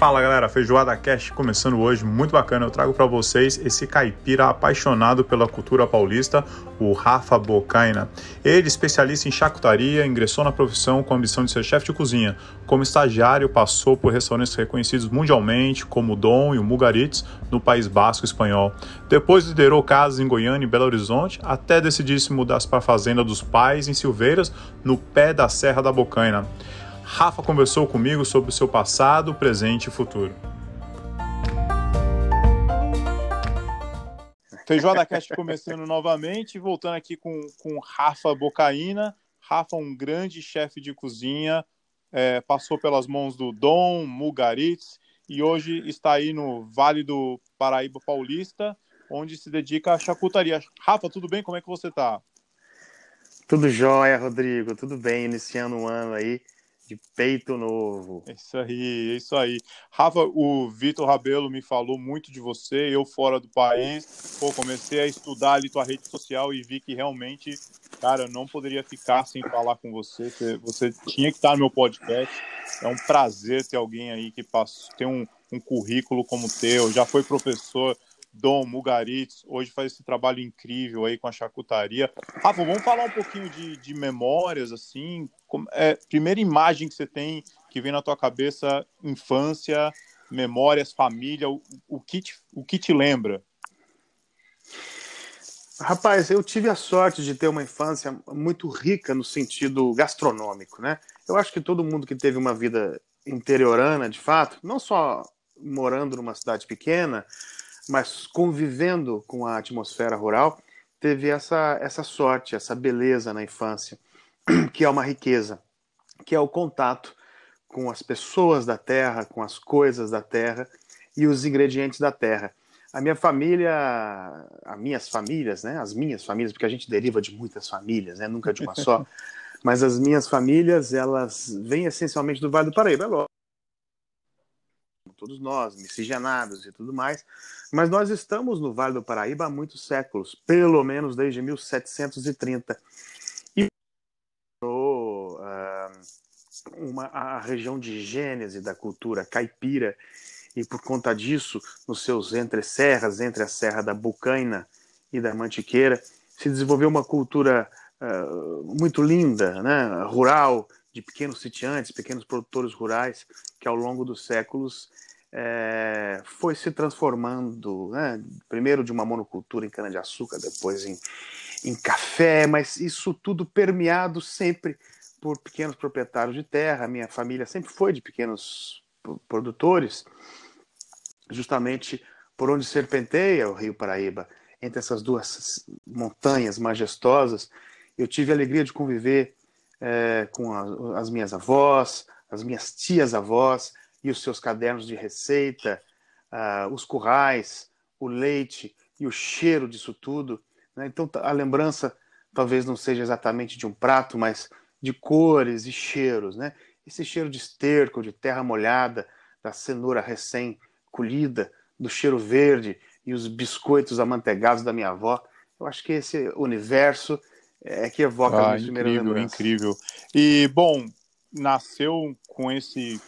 Fala galera, Feijoada Cast começando hoje, muito bacana. Eu trago para vocês esse caipira apaixonado pela cultura paulista, o Rafa Bocaina. Ele, especialista em charcutaria, ingressou na profissão com a ambição de ser chefe de cozinha. Como estagiário, passou por restaurantes reconhecidos mundialmente, como o Dom e o Mugaritz, no País Basco espanhol. Depois liderou casas em Goiânia e Belo Horizonte, até decidir se mudar para a fazenda dos pais em Silveiras, no pé da Serra da Bocaina. Rafa conversou comigo sobre o seu passado, presente e futuro. Feijoada Cast começando novamente, voltando aqui com, com Rafa Bocaína. Rafa, um grande chefe de cozinha, é, passou pelas mãos do Dom Mugaritz e hoje está aí no Vale do Paraíba Paulista, onde se dedica à charcutaria. Rafa, tudo bem? Como é que você está? Tudo jóia, Rodrigo. Tudo bem, iniciando o um ano aí de peito novo. É isso aí, é isso aí. Rafa, o Vitor Rabelo me falou muito de você, eu fora do país. Pô, comecei a estudar ali tua rede social e vi que realmente, cara, eu não poderia ficar sem falar com você. Você tinha que estar no meu podcast. É um prazer ter alguém aí que tem um, um currículo como o teu, já foi professor Dom Mugaritz, hoje faz esse trabalho incrível aí com a charcutaria. Rafa, vamos falar um pouquinho de, de memórias, assim, como, é, primeira imagem que você tem que vem na tua cabeça, infância, memórias, família, o, o, que, te, o que te lembra? Rapaz, eu tive a sorte de ter uma infância muito rica no sentido gastronômico, né? Eu acho que todo mundo que teve uma vida interiorana, de fato, não só morando numa cidade pequena, mas convivendo com a atmosfera rural, teve essa, essa sorte, essa beleza na infância, que é uma riqueza, que é o contato com as pessoas da terra, com as coisas da terra e os ingredientes da terra. A minha família, as minhas famílias, né, as minhas famílias, porque a gente deriva de muitas famílias, né, nunca de uma só, mas as minhas famílias, elas vêm essencialmente do Vale do Paraíba, é lógico todos nós, miscigenados e tudo mais, mas nós estamos no Vale do Paraíba há muitos séculos, pelo menos desde 1730. E uh, uma, a região de gênese da cultura caipira, e por conta disso, nos seus entre-serras, entre a Serra da Bucaina e da Mantiqueira, se desenvolveu uma cultura uh, muito linda, né, rural, de pequenos sitiantes, pequenos produtores rurais, que ao longo dos séculos é, foi se transformando, né? primeiro de uma monocultura em cana-de-açúcar, depois em, em café, mas isso tudo permeado sempre por pequenos proprietários de terra. Minha família sempre foi de pequenos produtores, justamente por onde serpenteia o Rio Paraíba, entre essas duas montanhas majestosas. Eu tive a alegria de conviver é, com a, as minhas avós, as minhas tias-avós, e os seus cadernos de receita, uh, os currais, o leite e o cheiro disso tudo. Né? Então, a lembrança talvez não seja exatamente de um prato, mas de cores e cheiros. Né? Esse cheiro de esterco, de terra molhada, da cenoura recém-colhida, do cheiro verde e os biscoitos amanteigados da minha avó. Eu acho que esse universo é que evoca ah, as minhas incrível, incrível. E, bom, nasceu com esse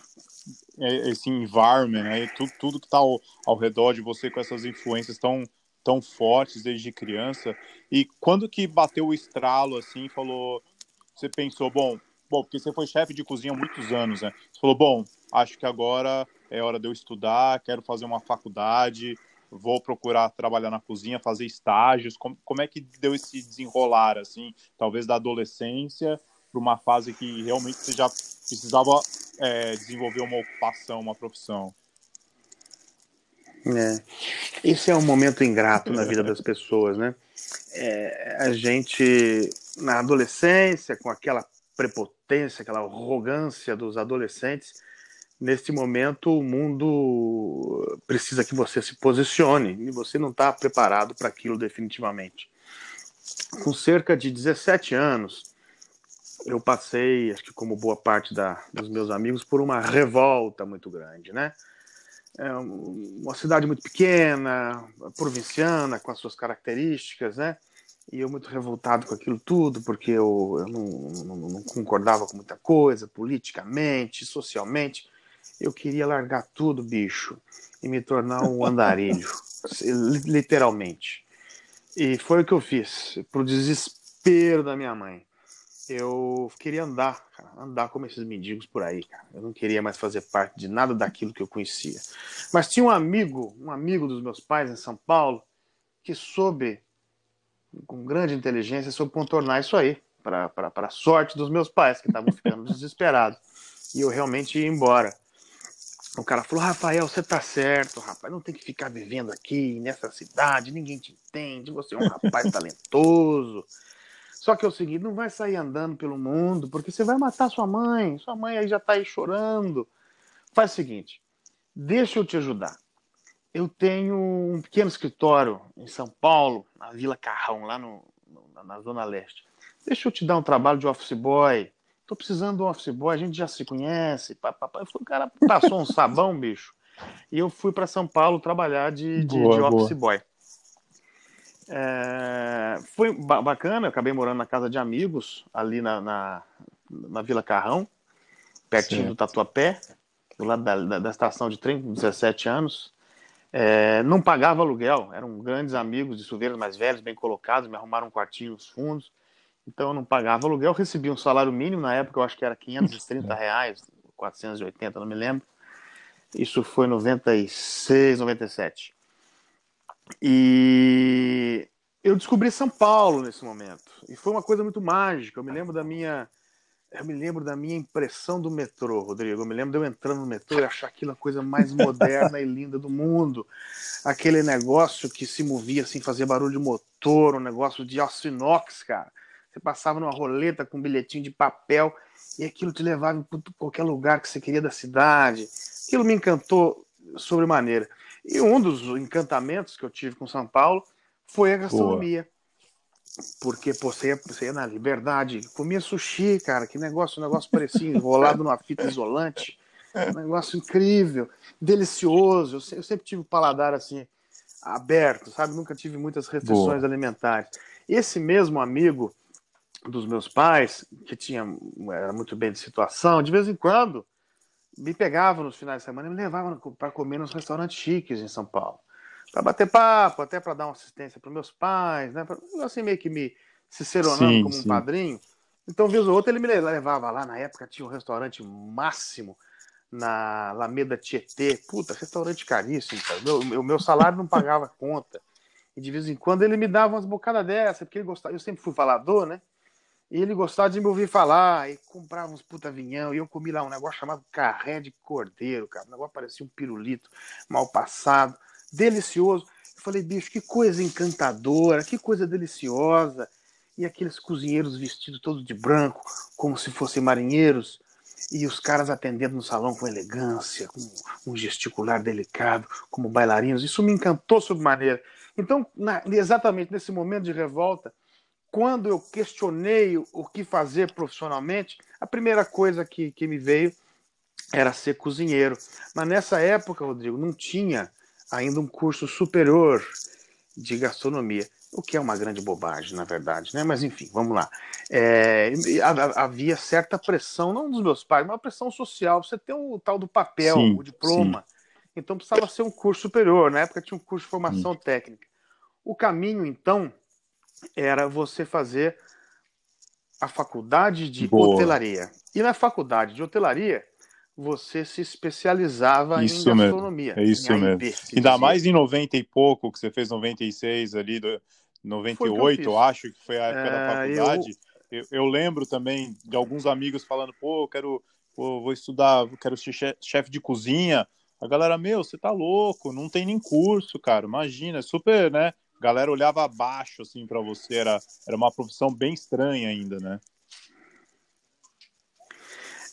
é, esse environment, né? tudo, tudo que está ao, ao redor de você com essas influências tão, tão fortes desde criança. E quando que bateu o estralo, assim, falou, você pensou, bom, bom, porque você foi chefe de cozinha há muitos anos, né? Você falou, bom, acho que agora é hora de eu estudar, quero fazer uma faculdade, vou procurar trabalhar na cozinha, fazer estágios. Como, como é que deu esse desenrolar, assim, talvez da adolescência para uma fase que realmente você já precisava é, desenvolver uma ocupação, uma profissão. É. Esse é um momento ingrato na vida das pessoas, né? É, a gente, na adolescência, com aquela prepotência, aquela arrogância dos adolescentes, nesse momento o mundo precisa que você se posicione e você não está preparado para aquilo definitivamente. Com cerca de 17 anos, eu passei, acho que como boa parte da, dos meus amigos, por uma revolta muito grande, né? É uma cidade muito pequena, provinciana, com as suas características, né? E eu muito revoltado com aquilo tudo, porque eu, eu não, não, não concordava com muita coisa, politicamente, socialmente. eu queria largar tudo, bicho, e me tornar um andarilho, literalmente. E foi o que eu fiz, pro desespero da minha mãe. Eu queria andar, cara, andar como esses mendigos por aí, cara. Eu não queria mais fazer parte de nada daquilo que eu conhecia. Mas tinha um amigo, um amigo dos meus pais em São Paulo, que soube, com grande inteligência, soube contornar isso aí, para a sorte dos meus pais, que estavam ficando desesperados. E eu realmente ia embora. O cara falou: Rafael, você tá certo, rapaz, não tem que ficar vivendo aqui nessa cidade, ninguém te entende, você é um rapaz talentoso. Só que é o seguinte: não vai sair andando pelo mundo, porque você vai matar sua mãe, sua mãe aí já tá aí chorando. Faz o seguinte: deixa eu te ajudar. Eu tenho um pequeno escritório em São Paulo, na Vila Carrão, lá no, na Zona Leste. Deixa eu te dar um trabalho de office boy tô precisando de um office boy, a gente já se conhece. Papapá. O cara passou um sabão, bicho, e eu fui para São Paulo trabalhar de, de, boa, de office boa. boy. É, foi bacana, eu acabei morando na casa de amigos, ali na, na, na Vila Carrão, pertinho certo. do Tatuapé, do lado da, da, da, estação de trem, com 17 anos. É, não pagava aluguel, eram grandes amigos de suveiros mais velhos, bem colocados, me arrumaram um quartinho nos fundos então eu não pagava aluguel, recebia um salário mínimo, na época eu acho que era 530 reais, 480, não me lembro. Isso foi 96, 97. E eu descobri São Paulo nesse momento. E foi uma coisa muito mágica. Eu me lembro da minha eu me lembro da minha impressão do metrô, Rodrigo. Eu me lembro de eu entrando no metrô e achar aquilo a coisa mais moderna e linda do mundo. Aquele negócio que se movia assim, fazia barulho de motor, um negócio de aço inox, cara. Você passava numa roleta com um bilhetinho de papel e aquilo te levava para qualquer lugar que você queria da cidade. Aquilo me encantou sobremaneira. E um dos encantamentos que eu tive com São Paulo foi a gastronomia. Boa. Porque pô, você, ia, você ia na liberdade, comia sushi, cara, que negócio, um negócio parecia enrolado numa fita isolante. Um negócio incrível, delicioso. Eu, eu sempre tive o paladar assim, aberto, sabe? Nunca tive muitas restrições Boa. alimentares. Esse mesmo amigo, dos meus pais, que tinha era muito bem de situação, de vez em quando me pegavam nos finais de semana e me levavam para comer nos restaurantes chiques em São Paulo. Para bater papo, até para dar uma assistência para meus pais, né? Pra, assim, meio que me ciceronando sim, como sim. um padrinho. Então, vez ou outra, ele me levava lá. Na época tinha um restaurante máximo na Alameda Tietê. Puta, restaurante caríssimo, cara. Meu, o meu salário não pagava conta. E de vez em quando ele me dava umas bocadas dessa, porque ele gostava. Eu sempre fui falador, né? Ele gostava de me ouvir falar e comprava uns puta vinhão. E eu comi lá um negócio chamado carré de cordeiro, cara. O negócio parecia um pirulito mal passado, delicioso. Eu falei, bicho, que coisa encantadora, que coisa deliciosa. E aqueles cozinheiros vestidos todos de branco, como se fossem marinheiros. E os caras atendendo no salão com elegância, com um gesticular delicado, como bailarinos. Isso me encantou sobremaneira. Então, na, exatamente nesse momento de revolta, quando eu questionei o que fazer profissionalmente, a primeira coisa que, que me veio era ser cozinheiro. Mas nessa época, Rodrigo, não tinha ainda um curso superior de gastronomia, o que é uma grande bobagem, na verdade, né? Mas enfim, vamos lá. É, havia certa pressão, não dos meus pais, mas uma pressão social. Você tem o tal do papel, sim, o diploma. Sim. Então precisava ser um curso superior. Na época tinha um curso de formação sim. técnica. O caminho, então, era você fazer a faculdade de Boa. hotelaria. E na faculdade de hotelaria, você se especializava isso em gastronomia. Mesmo. É isso mesmo. Ainda mais em 90 e pouco, que você fez 96 ali, 98, eu acho que foi a época é, da faculdade. Eu... Eu, eu... lembro também de alguns amigos falando, pô, quero, pô, vou estudar, quero ser chefe de cozinha. A galera, meu, você tá louco, não tem nem curso, cara. Imagina, é super, né? Galera olhava abaixo assim para você, era, era uma profissão bem estranha ainda, né?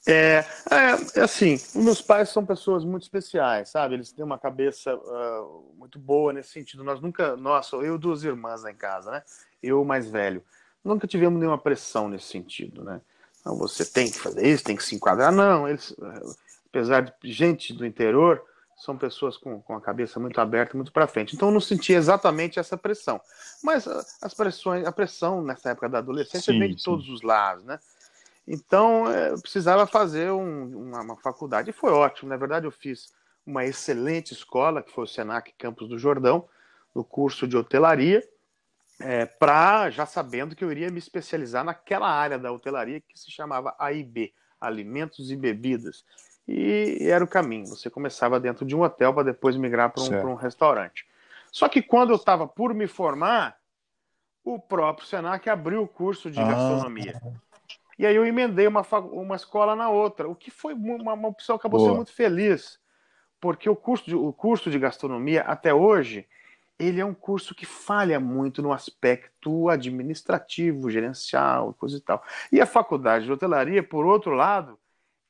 É, é, assim, meus pais são pessoas muito especiais, sabe? Eles têm uma cabeça uh, muito boa nesse sentido. Nós nunca, nossa, eu e duas irmãs lá em casa, né? Eu mais velho, nunca tivemos nenhuma pressão nesse sentido, né? Então, você tem que fazer isso, tem que se enquadrar. Não, eles, apesar de gente do interior, são pessoas com, com a cabeça muito aberta, muito para frente. Então eu não senti exatamente essa pressão. Mas ah, as pressões, a pressão nessa época da adolescência sim, vem de sim. todos os lados, né? Então, é, eu precisava fazer um, uma, uma, faculdade, e foi ótimo. Na verdade, eu fiz uma excelente escola, que foi o Senac Campos do Jordão, no curso de hotelaria, é, para já sabendo que eu iria me especializar naquela área da hotelaria que se chamava AIB, Alimentos e Bebidas. E, era o caminho. Você começava dentro de um hotel para depois migrar para um, um restaurante. Só que quando eu estava por me formar, o próprio Senac abriu o curso de ah. gastronomia. E aí eu emendei uma, uma escola na outra, o que foi uma, uma opção que acabou Boa. sendo muito feliz, porque o curso, de, o curso de gastronomia, até hoje, ele é um curso que falha muito no aspecto administrativo, gerencial, coisa e tal. E a faculdade de hotelaria, por outro lado,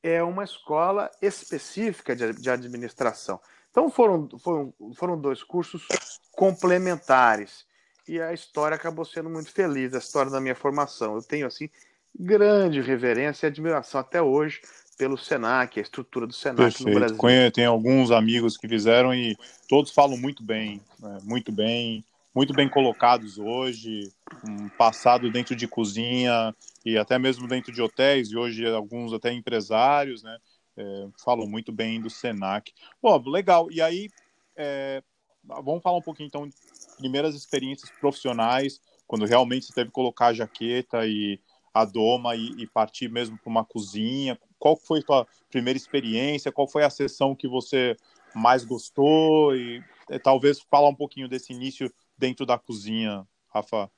é uma escola específica de, de administração. Então foram, foram, foram dois cursos complementares. E a história acabou sendo muito feliz, a história da minha formação. Eu tenho, assim, grande reverência e admiração até hoje pelo Senac, a estrutura do Senac Perfeito. no Brasil. Tem alguns amigos que fizeram e todos falam muito bem, né? muito bem, muito bem colocados hoje, um passado dentro de cozinha e até mesmo dentro de hotéis e hoje alguns até empresários, né? É, falam muito bem do Senac. Pô, legal. E aí, é, vamos falar um pouquinho então de primeiras experiências profissionais, quando realmente você teve que colocar a jaqueta e a doma e, e partir mesmo para uma cozinha? Qual foi a tua primeira experiência? Qual foi a sessão que você mais gostou? E, e talvez falar um pouquinho desse início dentro da cozinha, Rafa.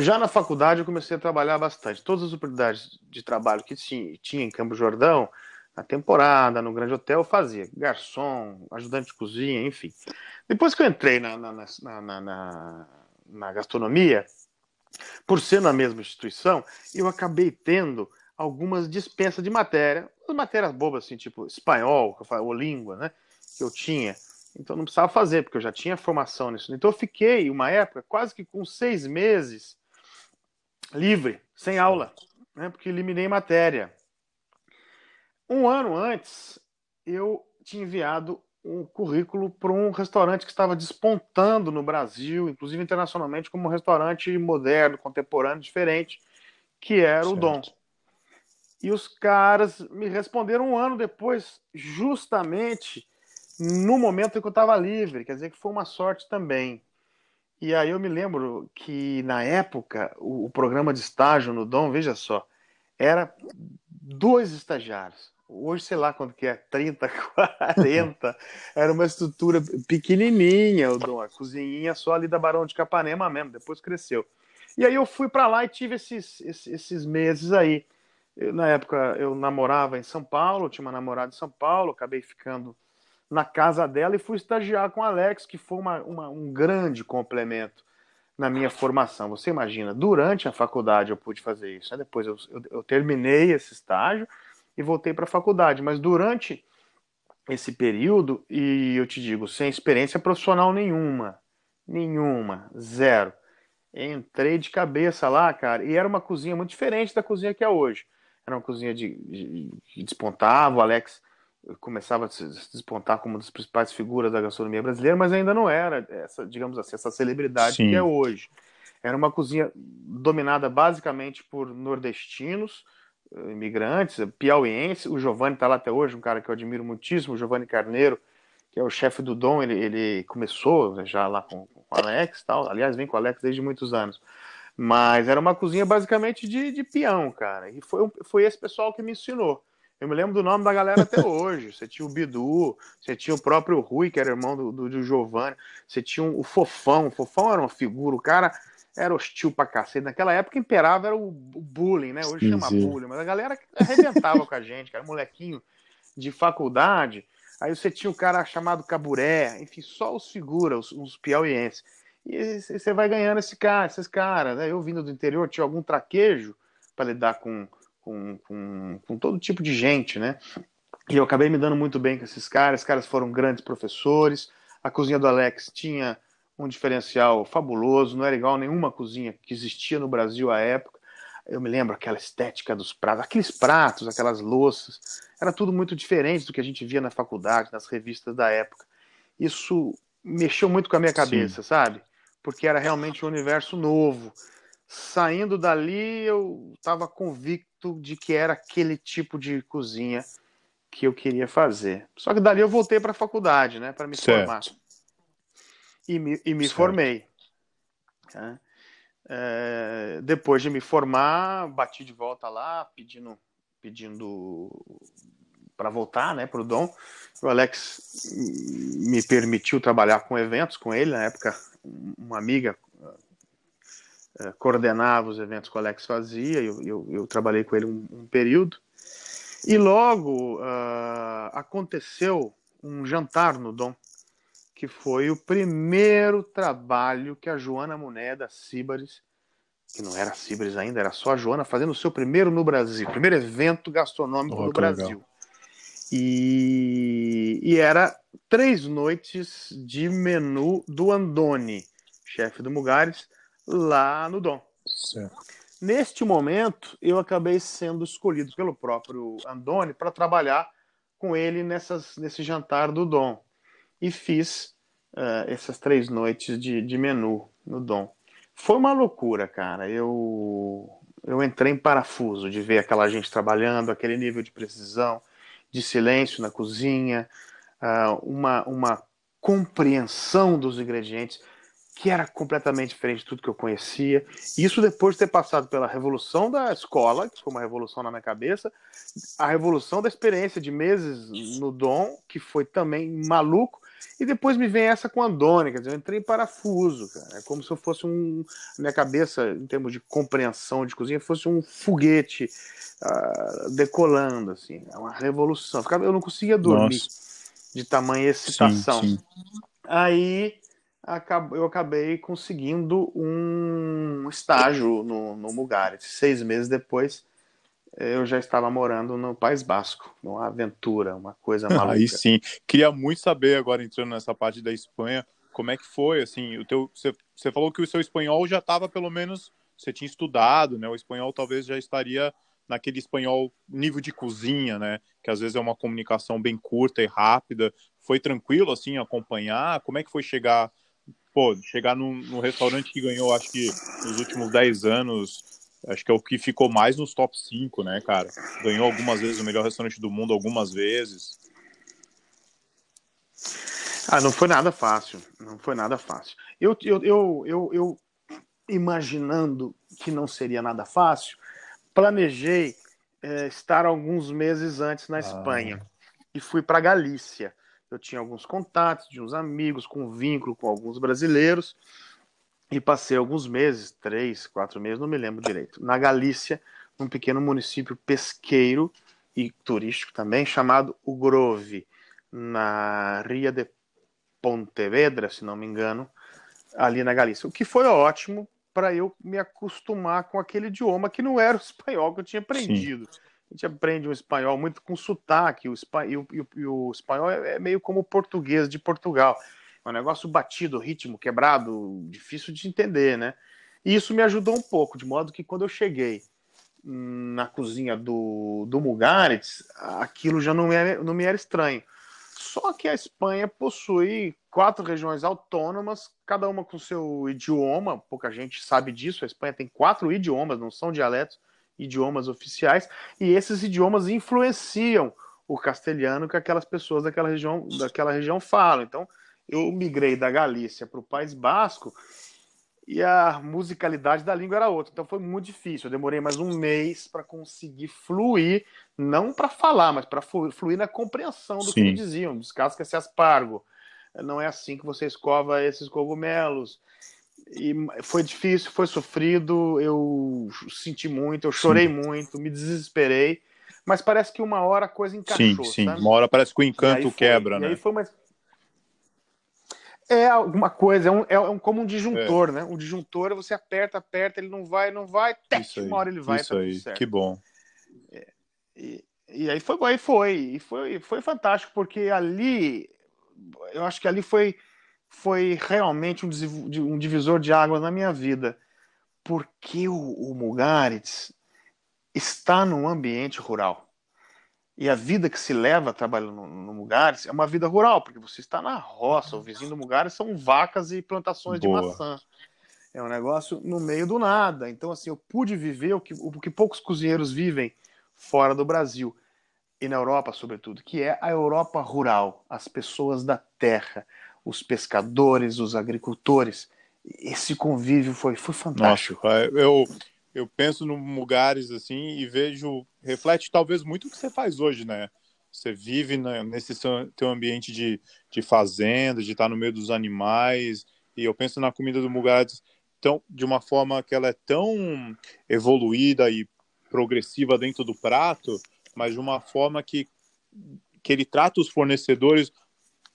Já na faculdade eu comecei a trabalhar bastante. Todas as oportunidades de trabalho que tinha, em Campo Jordão, na temporada, no grande hotel, eu fazia. Garçom, ajudante de cozinha, enfim. Depois que eu entrei na, na, na, na, na gastronomia, por ser na mesma instituição, eu acabei tendo algumas dispensas de matéria, matérias bobas assim, tipo espanhol, ou língua, né, que eu tinha. Então não precisava fazer, porque eu já tinha formação nisso. Então eu fiquei uma época quase que com seis meses livre, sem aula, né, porque eliminei matéria. Um ano antes, eu tinha enviado um currículo para um restaurante que estava despontando no Brasil, inclusive internacionalmente, como um restaurante moderno, contemporâneo, diferente, que era certo. o Dom. E os caras me responderam um ano depois, justamente no momento em que eu estava livre, quer dizer que foi uma sorte também. E aí eu me lembro que na época o, o programa de estágio no Dom, veja só, era dois estagiários hoje sei lá quanto que é, 30, 40, era uma estrutura pequenininha, o Dom, a cozinhinha só ali da Barão de Capanema mesmo, depois cresceu. E aí eu fui para lá e tive esses, esses, esses meses aí. Eu, na época eu namorava em São Paulo, tinha uma namorada em São Paulo, acabei ficando na casa dela e fui estagiar com o Alex, que foi uma, uma, um grande complemento na minha formação. Você imagina, durante a faculdade eu pude fazer isso. Né? Depois eu, eu, eu terminei esse estágio, e voltei para a faculdade. Mas durante esse período, e eu te digo, sem experiência profissional nenhuma, nenhuma, zero. Entrei de cabeça lá, cara, e era uma cozinha muito diferente da cozinha que é hoje. Era uma cozinha de, de, que despontava, o Alex começava a se despontar como uma das principais figuras da gastronomia brasileira, mas ainda não era essa, digamos assim, essa celebridade Sim. que é hoje. Era uma cozinha dominada basicamente por nordestinos, imigrantes, piauiense. O Giovanni está lá até hoje, um cara que eu admiro muitíssimo, o Giovanni Carneiro, que é o chefe do Dom. Ele, ele começou já lá com, com o Alex tal. Aliás, vem com o Alex desde muitos anos. Mas era uma cozinha basicamente de, de peão, cara. E foi, foi esse pessoal que me ensinou. Eu me lembro do nome da galera até hoje. Você tinha o Bidu, você tinha o próprio Rui, que era irmão do, do, do Giovanni. Você tinha o Fofão. O Fofão era uma figura. O cara era hostil pra cacete. Naquela época imperava era o, bullying, né? Hoje sim, chama sim. bullying, mas a galera arrebentava com a gente, cara, molequinho de faculdade. Aí você tinha o cara chamado Caburé, enfim, só os figuras, os, os piauienses. E você vai ganhando esse cara, esses caras, né? Eu vindo do interior tinha algum traquejo para lidar com, com, com, com todo tipo de gente, né? E eu acabei me dando muito bem com esses caras. Os caras foram grandes professores. A cozinha do Alex tinha um diferencial fabuloso, não era igual nenhuma cozinha que existia no Brasil à época. Eu me lembro aquela estética dos pratos, aqueles pratos, aquelas louças, era tudo muito diferente do que a gente via na faculdade, nas revistas da época. Isso mexeu muito com a minha cabeça, Sim. sabe? Porque era realmente um universo novo. Saindo dali, eu estava convicto de que era aquele tipo de cozinha que eu queria fazer. Só que dali eu voltei para a faculdade, né, para me certo. formar. E me, e me formei. Né? É, depois de me formar, bati de volta lá, pedindo, pedindo para voltar, né, para o Dom. O Alex me permitiu trabalhar com eventos com ele na época. Uma amiga uh, coordenava os eventos que o Alex fazia. Eu, eu, eu trabalhei com ele um, um período. E logo uh, aconteceu um jantar no Dom, que foi o primeiro trabalho que a Joana Muné da Cibares, que não era Cibares ainda, era só a Joana, fazendo o seu primeiro no Brasil, primeiro evento gastronômico oh, no Brasil. Legal. E, e era três noites de menu do Andoni, chefe do Mugares, lá no Dom. Certo. Neste momento, eu acabei sendo escolhido pelo próprio Andoni para trabalhar com ele nessas, nesse jantar do Dom. E fiz uh, essas três noites de, de menu no Dom. Foi uma loucura, cara. Eu, eu entrei em parafuso de ver aquela gente trabalhando, aquele nível de precisão, de silêncio na cozinha, uh, uma, uma compreensão dos ingredientes que era completamente diferente de tudo que eu conhecia. Isso depois de ter passado pela revolução da escola, que foi uma revolução na minha cabeça, a revolução da experiência de meses no Dom, que foi também maluco, e depois me vem essa com a Andônia, quer dizer, eu entrei em parafuso, cara. É como se eu fosse um. Minha cabeça, em termos de compreensão de cozinha, fosse um foguete uh, decolando, assim. É uma revolução. Eu não conseguia dormir Nossa. de tamanha excitação. Sim, sim. Aí eu acabei conseguindo um estágio no, no Mugares. Seis meses depois, eu já estava morando no País Basco, uma aventura, uma coisa maluca. Aí sim. Queria muito saber, agora entrando nessa parte da Espanha, como é que foi, assim, o teu... Você, você falou que o seu espanhol já estava, pelo menos, você tinha estudado, né? O espanhol talvez já estaria naquele espanhol nível de cozinha, né? Que às vezes é uma comunicação bem curta e rápida. Foi tranquilo, assim, acompanhar? Como é que foi chegar pô, chegar num, num restaurante que ganhou, acho que nos últimos 10 anos, acho que é o que ficou mais nos top 5, né, cara? Ganhou algumas vezes o melhor restaurante do mundo, algumas vezes. Ah, não foi nada fácil. Não foi nada fácil. Eu, eu, eu, eu, eu imaginando que não seria nada fácil, planejei é, estar alguns meses antes na ah. Espanha e fui para Galícia eu tinha alguns contatos de uns amigos com vínculo com alguns brasileiros e passei alguns meses, três, quatro meses, não me lembro direito, na Galícia, num pequeno município pesqueiro e turístico também, chamado O Grove, na Ria de Pontevedra, se não me engano, ali na Galícia. O que foi ótimo para eu me acostumar com aquele idioma que não era o espanhol que eu tinha aprendido. Sim a gente aprende um espanhol muito com sotaque, o, e, o, e o espanhol é, é meio como o português de Portugal. É um negócio batido, ritmo quebrado, difícil de entender, né? E isso me ajudou um pouco, de modo que quando eu cheguei na cozinha do, do Mugaritz, aquilo já não não me era estranho. Só que a Espanha possui quatro regiões autônomas, cada uma com seu idioma, pouca gente sabe disso. A Espanha tem quatro idiomas, não são dialetos idiomas oficiais, e esses idiomas influenciam o castelhano que aquelas pessoas daquela região, daquela região falam. Então, eu migrei da Galícia para o País Basco e a musicalidade da língua era outra. Então foi muito difícil. Eu demorei mais um mês para conseguir fluir, não para falar, mas para fluir na compreensão do Sim. que me diziam. Descasca esse aspargo. Não é assim que você escova esses cogumelos e foi difícil, foi sofrido, eu senti muito, eu chorei sim. muito, me desesperei, mas parece que uma hora a coisa encaixou. Sim, sim. Sabe? Uma hora parece que o encanto quebra, né? foi uma... É alguma coisa, é, um, é um, como um disjuntor, é. né? Um disjuntor, você aperta, aperta, ele não vai, não vai, teste, uma hora ele vai, isso tá aí, que bom. É, e, e aí foi, aí foi, e foi, foi fantástico, porque ali, eu acho que ali foi foi realmente um divisor de águas na minha vida, porque o, o Mugaritz está num ambiente rural. E a vida que se leva trabalhando no, no Mugares é uma vida rural, porque você está na roça, o vizinho do Mugares são vacas e plantações Boa. de maçã. É um negócio no meio do nada. Então, assim, eu pude viver o que, o que poucos cozinheiros vivem fora do Brasil e na Europa, sobretudo, que é a Europa rural, as pessoas da terra, os pescadores, os agricultores. Esse convívio foi, foi fantástico. Nossa, eu, eu penso em lugares assim e vejo, reflete talvez muito o que você faz hoje, né? Você vive nesse teu ambiente de, de fazenda, de estar no meio dos animais, e eu penso na comida do Mugares tão, de uma forma que ela é tão evoluída e progressiva dentro do prato, mas de uma forma que, que ele trata os fornecedores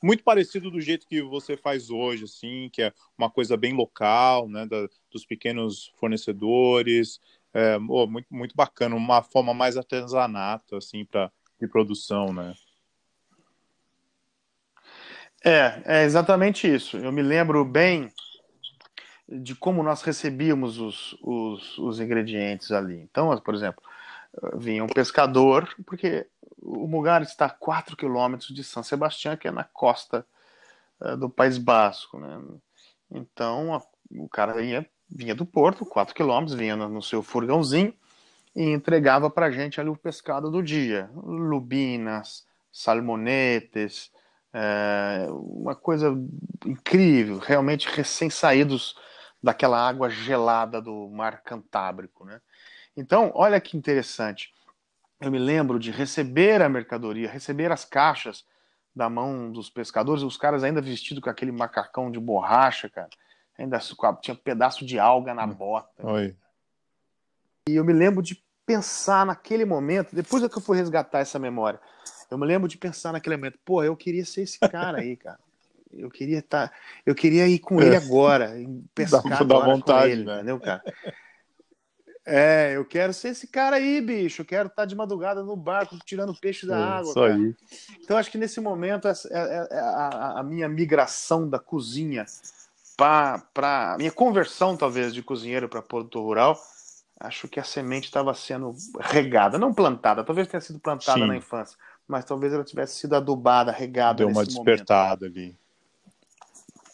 muito parecido do jeito que você faz hoje, assim, que é uma coisa bem local, né, da, dos pequenos fornecedores, é, oh, muito, muito bacana, uma forma mais artesanato, assim, para de produção, né? É, é exatamente isso. Eu me lembro bem de como nós recebíamos os, os, os ingredientes ali. Então, por exemplo, vinha um pescador, porque o Mugar está a 4 quilômetros de São Sebastião, que é na costa uh, do País Basco. Né? Então, a, o cara vinha, vinha do porto, 4 quilômetros, vinha no, no, seu furgãozinho e entregava para a gente ali o pescado do dia. Lubinas, salmonetes, é, uma coisa incrível, realmente recém-saídos daquela água gelada do mar Cantábrico, né? Então, olha que interessante. Eu me lembro de receber a mercadoria, receber as caixas da mão dos pescadores, os caras ainda vestidos com aquele macacão de borracha, cara. Ainda tinha pedaço de alga na bota. Oi. E eu me lembro de pensar naquele momento, depois é que eu fui resgatar essa memória, eu me lembro de pensar naquele momento, pô, eu queria ser esse cara aí, cara. Eu queria estar, tá, eu queria ir com ele é. agora, pescar dá, dá vontade, com ele, né? entendeu, cara? É, eu quero ser esse cara aí, bicho. Eu quero estar de madrugada no barco tirando peixe da é, água. Isso aí. Então acho que nesse momento é, é, é a, a, minha migração da cozinha para a minha conversão talvez de cozinheiro para produtor rural, acho que a semente estava sendo regada, não plantada. Talvez tenha sido plantada Sim. na infância, mas talvez ela tivesse sido adubada, regada. Deu uma despertada momento. ali.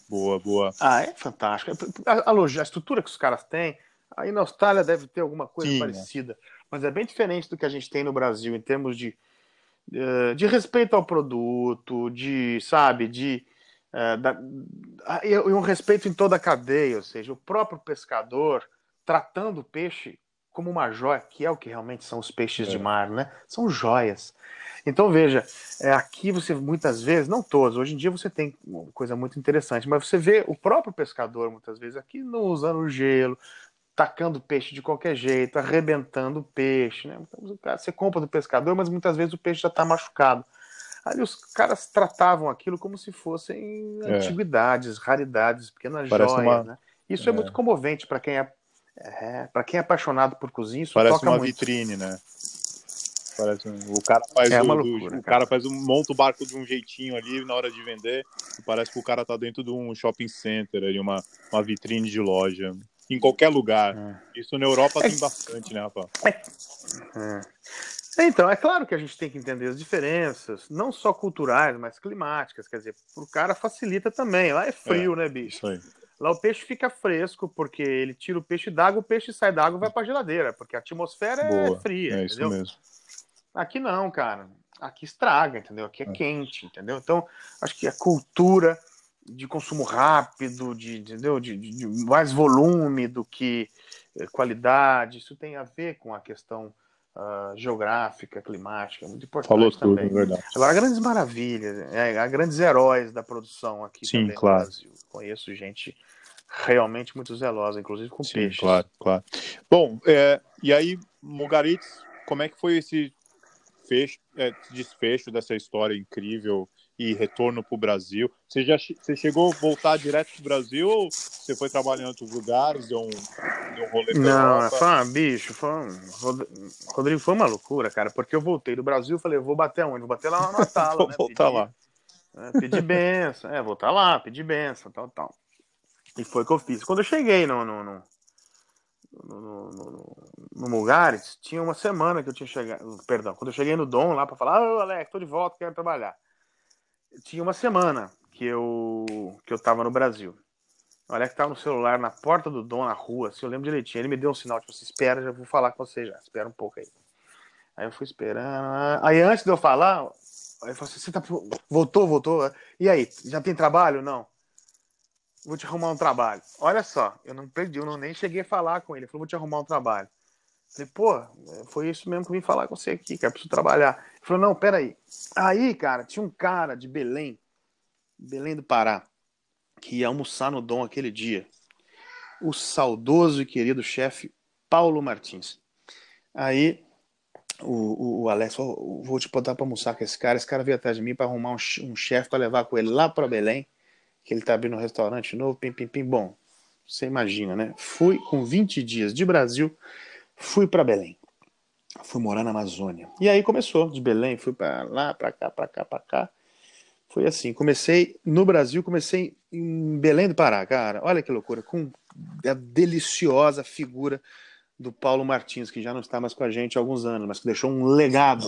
Boa, boa. Ah, é fantástico. A, a, a, estrutura que os caras têm Aí na Austrália deve ter alguma coisa Sim, parecida, né? mas é bem diferente do que a gente tem no Brasil em termos de, eh, de respeito ao produto, de, sabe, de uh, da, e um respeito em toda a cadeia, ou seja, o próprio pescador tratando o peixe como uma joia, que é o que realmente são os peixes é. de mar, né? São joias. Então veja, é, aqui você muitas vezes, não todos, hoje em dia você tem coisa muito interessante, mas você vê o próprio pescador muitas vezes aqui não usando gelo, tacando peixe de qualquer jeito, arrebentando o peixe. Né? Então, você compra do pescador, mas muitas vezes o peixe já está machucado. Aí os caras tratavam aquilo como se fossem é. antiguidades, raridades, pequenas Parece joias. Uma... Né? Isso é, é muito comovente para quem é, é para quem é apaixonado por cozinha. Isso Parece toca uma muito. vitrine, né? Parece um... o cara faz é o, loucura, o cara. faz um monta o barco de um jeitinho ali na hora de vender. parece que o cara tá dentro de um shopping center ali, uma, uma vitrine de loja em qualquer lugar. É. Isso na Europa é. tem bastante, né, Rafa? É. Então, é claro que a gente tem que entender as diferenças, não só culturais, mas climáticas. Quer dizer, para o cara facilita também. Lá é frio, é, né, bicho? Lá o peixe fica fresco, porque ele tira o peixe d'água, o peixe sai d'água e vai para a geladeira, porque a atmosfera é Boa. é fria. É entendeu? isso mesmo. Aqui não, cara. Aqui estraga, entendeu? Aqui é, é. quente, entendeu? Então, acho que a cultura de consumo rápido, de, entendeu? De, de, de, mais volume do que eh, qualidade. Isso tem a ver com a questão uh, geográfica, climática, muito importante Falou também. tudo, verdade. Agora, grandes maravilhas, é, há grandes heróis da produção aqui Sim, também claro. no Brasil. Conheço gente realmente muito zelosa, inclusive com Sim, peixes. Claro, claro. Bom, é, e aí, Mugaritz, como é que foi esse fecho, é, desfecho dessa história incrível e retorno para o Brasil. Você já você chegou a voltar direto para o Brasil ou você foi trabalhando em outros lugares, deu um, deu um rolê Não, foi uma, bicho, foi um, Rodrigo, foi uma loucura, cara, porque eu voltei do Brasil, falei, vou bater aonde? Vou bater lá no Natal, vou né? voltar lá. É, pedir benção, é, voltar lá, pedir benção, tal, tal. E foi o que eu fiz. Quando eu cheguei no, no, no no, no, no tinha uma semana que eu tinha chegado. Perdão, quando eu cheguei no Dom lá para falar, ô Alex, tô de volta, quero trabalhar tinha uma semana que eu que eu estava no Brasil. O Alex estava no celular na porta do Dom, na rua, se assim, eu lembro direitinho. Ele me deu um sinal, tipo, você espera, já vou falar com você já. Espera um pouco aí. Aí eu fui esperando. Aí antes de eu falar, aí falei assim, você tá. Voltou, voltou. E aí, já tem trabalho? Não. Vou te arrumar um trabalho. Olha só, eu não perdi, eu não nem cheguei a falar com ele. Ele falou, vou te arrumar um trabalho. Falei, pô, foi isso mesmo que eu vim falar com você aqui, cara, preciso trabalhar. Ele falou, não, peraí. Aí, cara, tinha um cara de Belém, Belém do Pará, que ia almoçar no Dom aquele dia. O saudoso e querido chefe Paulo Martins. Aí o, o, o Alex falou, vou te botar para almoçar com esse cara. Esse cara veio atrás de mim para arrumar um, um chefe para levar com ele lá para Belém, que ele tá abrindo um restaurante novo, pim, pim, pim. Bom, você imagina, né? Fui com 20 dias de Brasil Fui para Belém. Fui morar na Amazônia. E aí começou, de Belém, fui para lá, para cá, para cá, para cá. Foi assim. Comecei no Brasil, comecei em Belém do Pará, cara. Olha que loucura, com a deliciosa figura do Paulo Martins, que já não está mais com a gente há alguns anos, mas que deixou um legado.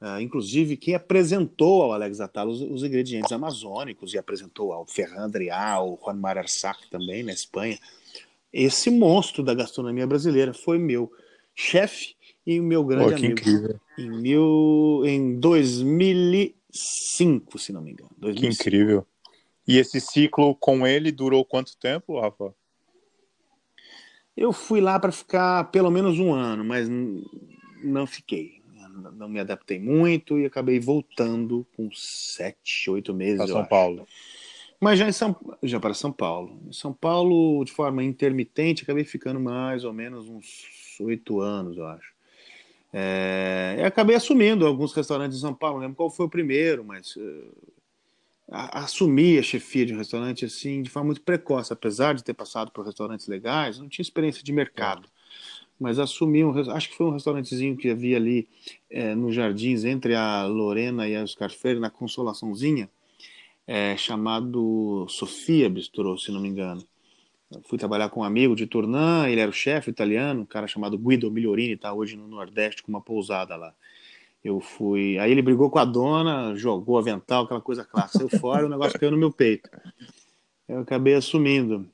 Uh, inclusive, quem apresentou ao Alex Atala os, os, ingredientes amazônicos e apresentou ao Ferran Adrià, ao Juan Mar Arsac também, na Espanha esse monstro da gastronomia brasileira foi meu chefe e meu grande que amigo. Incrível. Em, mil, em 2005, se não me engano. 2005. Que incrível. E esse ciclo com ele durou quanto tempo, Rafa? Eu fui lá para ficar pelo menos um ano, mas não fiquei. Não me adaptei muito e acabei voltando com sete, oito meses. Para São Paulo. Mas já em São já para São Paulo. Em São Paulo, de forma intermitente, acabei ficando mais ou menos uns oito anos, eu acho. É, acabei assumindo alguns restaurantes em São Paulo. Não lembro qual foi o primeiro, mas uh, assumi a chefia de um restaurante assim de forma muito precoce, apesar de ter passado por restaurantes legais, não tinha experiência de mercado. Mas assumi um, acho que foi um restaurantezinho que havia ali é, nos Jardins entre a Lorena e a Oscar Freire na Consolaçãozinha é, chamado Sofia Bistrô, se não me engano. Eu fui trabalhar com um amigo de Tournai, ele era o chefe italiano, um cara chamado Guido Migliorini, está hoje no Nordeste com uma pousada lá. Eu fui. Aí ele brigou com a dona, jogou avental, aquela coisa clássica. Saiu fora o negócio caiu no meu peito. Eu acabei assumindo.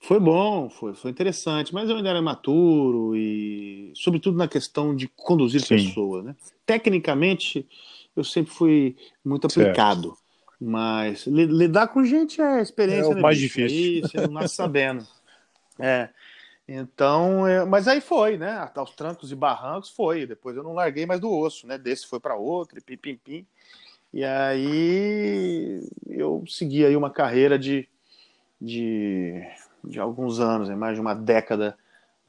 Foi bom, foi, foi interessante, mas eu ainda era maturo e, sobretudo, na questão de conduzir Sim. pessoas. Né? Tecnicamente, eu sempre fui muito aplicado. Certo. Mas lidar com gente é experiência. É o né, mais bicho? difícil. Aí você não nasce sabendo. É. Então, é, mas aí foi, né? Até os trancos e barrancos foi. Depois eu não larguei mais do osso, né? Desse foi para outro, e pim, pim, pim. E aí eu segui aí uma carreira de, de, de alguns anos, né? mais de uma década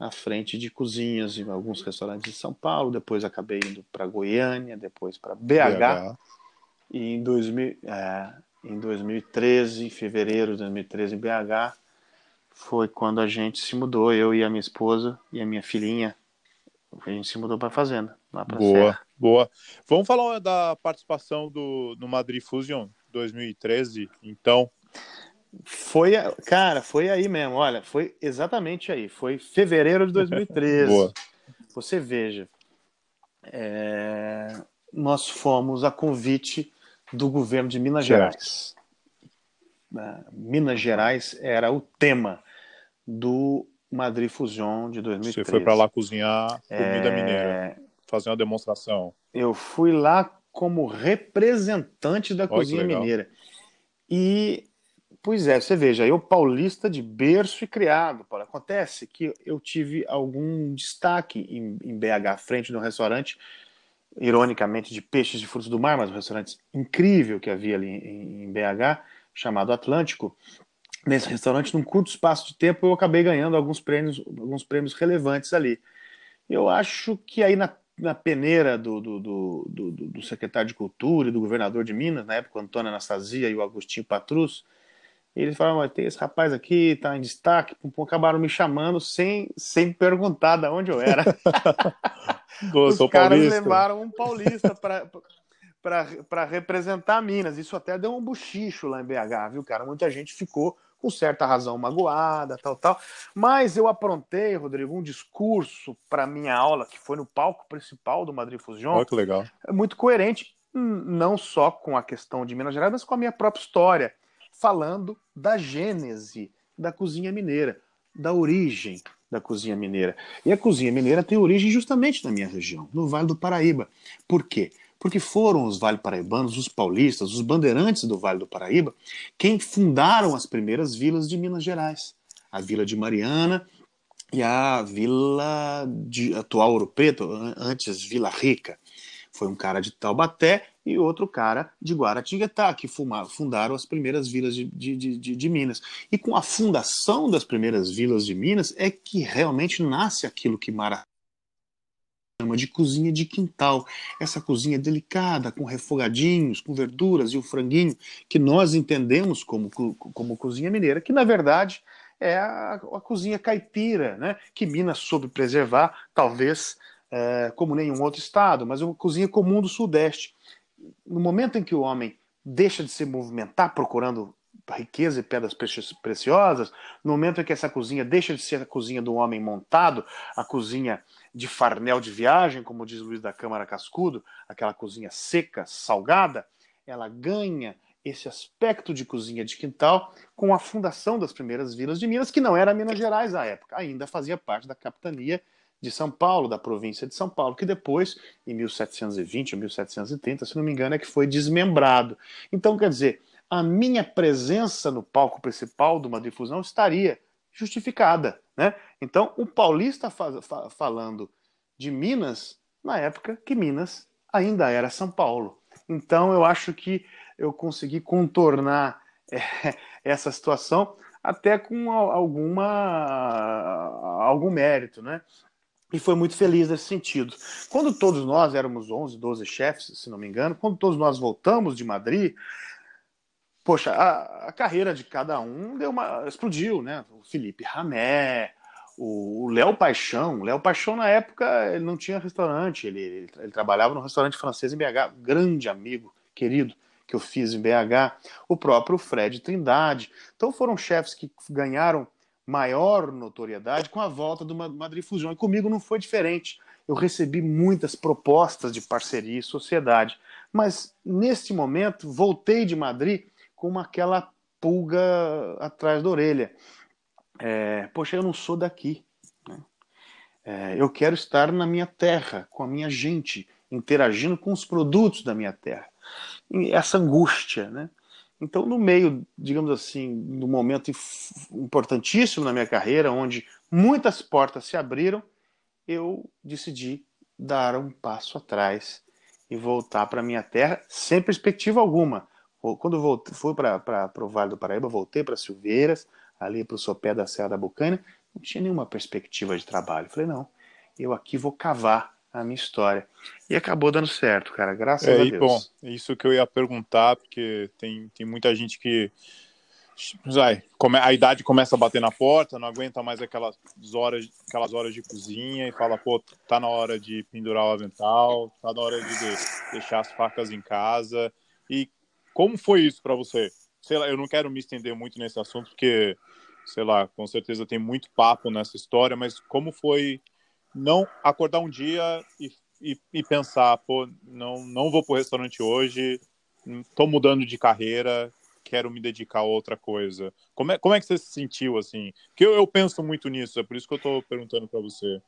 à frente de cozinhas em alguns restaurantes de São Paulo. Depois acabei indo para Goiânia, depois para BH. BH e em, 2000, é, em 2013, em fevereiro de 2013, em BH, foi quando a gente se mudou, eu e a minha esposa e a minha filhinha. A gente se mudou para a fazenda, lá para Boa, Serra. boa. Vamos falar da participação do, no Madrid Fusion 2013, então. Foi, cara, foi aí mesmo. Olha, foi exatamente aí. Foi fevereiro de 2013. boa. Você veja, é, nós fomos a convite do governo de Minas certo. Gerais. Né? Minas Gerais era o tema do Madrid Fusion de 2013. Você foi para lá cozinhar comida é... mineira, fazer uma demonstração. Eu fui lá como representante da Olha cozinha mineira. E, pois é, você veja, eu paulista de berço e criado. Paulo. Acontece que eu tive algum destaque em, em BH, frente no restaurante, ironicamente, de peixes e frutos do mar, mas um restaurante incrível que havia ali em BH, chamado Atlântico. Nesse restaurante, num curto espaço de tempo, eu acabei ganhando alguns prêmios, alguns prêmios relevantes ali. Eu acho que aí na, na peneira do, do, do, do, secretário de Cultura e do governador de Minas, na época, Antônio Anastasia e o Agostinho Patrus, eles falaram, tem esse rapaz aqui, está em destaque, pum, pum, acabaram me chamando sem, sem perguntar de onde eu era. Boa, Os caras paulista. levaram um paulista para representar Minas. Isso até deu um buchicho lá em BH, viu, cara? Muita gente ficou com certa razão magoada, tal, tal. Mas eu aprontei, Rodrigo, um discurso para minha aula, que foi no palco principal do Madrid Fusion. Olha que legal. É muito coerente, não só com a questão de Minas Gerais, mas com a minha própria história, falando da gênese da cozinha mineira, da origem da cozinha mineira. E a cozinha mineira tem origem justamente na minha região, no Vale do Paraíba. Por quê? Porque foram os vale paraibanos, os paulistas, os bandeirantes do Vale do Paraíba, quem fundaram as primeiras vilas de Minas Gerais. A Vila de Mariana e a Vila de atual Ouro Preto, antes Vila Rica. Foi um cara de Taubaté e outro cara de Guaratinguetá, que fundaram as primeiras vilas de, de, de, de, Minas. E com a fundação das primeiras vilas de Minas é que realmente nasce aquilo que Mara chama de cozinha de quintal. Essa cozinha delicada, com refogadinhos, com verduras e o franguinho, que nós entendemos como, como cozinha mineira, que na verdade é a, a cozinha caipira, né? que Minas soube preservar, talvez é, como nenhum outro estado, mas uma cozinha comum do Sudeste. No momento em que o homem deixa de se movimentar procurando riqueza e pedras preciosas, no momento em que essa cozinha deixa de ser a cozinha do homem montado, a cozinha de farnel de viagem, como diz Luiz da Câmara Cascudo, aquela cozinha seca, salgada, ela ganha esse aspecto de cozinha de quintal com a fundação das primeiras vilas de Minas, que não era Minas Gerais à época, ainda fazia parte da capitania de São Paulo, da província de São Paulo, que depois, em 1720 ou 1730, se não me engano, é que foi desmembrado. Então, quer dizer, a minha presença no palco principal de uma difusão estaria justificada. Né? Então, o paulista fa fa falando de Minas, na época que Minas ainda era São Paulo. Então, eu acho que eu consegui contornar é, essa situação até com alguma algum mérito, né? E foi muito feliz nesse sentido. Quando todos nós éramos 11, 12 chefes, se não me engano, quando todos nós voltamos de Madrid, poxa, a, a carreira de cada um deu uma explodiu, né? O Felipe Ramé, o Léo Paixão, Léo Paixão na época ele não tinha restaurante, ele, ele, ele trabalhava no restaurante francês em BH, grande amigo, querido que eu fiz em BH, o próprio Fred Trindade. Então foram chefes que ganharam maior notoriedade com a volta do Madrid Fusão. E comigo não foi diferente. Eu recebi muitas propostas de parceria e sociedade, mas neste momento voltei de Madrid com aquela pulga atrás da orelha. É, Poxa, eu não sou daqui. Né? É, eu quero estar na minha terra, com a minha gente, interagindo com os produtos da minha terra. E essa angústia, né? Então, no meio, digamos assim, do momento importantíssimo na minha carreira, onde muitas portas se abriram, eu decidi dar um passo atrás e voltar para minha terra sem perspectiva alguma. Quando voltei, fui para o Vale do Paraíba, voltei para Silveiras, ali para o sopé da Serra da Bucânia, não tinha nenhuma perspectiva de trabalho. Falei, não, eu aqui vou cavar a minha história. E acabou dando certo, cara, graças é, a Deus. bom, isso que eu ia perguntar, porque tem, tem muita gente que vai, a idade começa a bater na porta, não aguenta mais aquelas horas, aquelas horas de cozinha e fala, pô, tá na hora de pendurar o avental, tá na hora de deixar as facas em casa. E como foi isso para você? Sei lá, eu não quero me estender muito nesse assunto, porque, sei lá, com certeza tem muito papo nessa história, mas como foi não acordar um dia e, e, e pensar, pô, não, não vou pro restaurante hoje, tô mudando de carreira, quero me dedicar a outra coisa. Como é, como é que você se sentiu assim? Porque eu, eu penso muito nisso, é por isso que eu tô perguntando para você.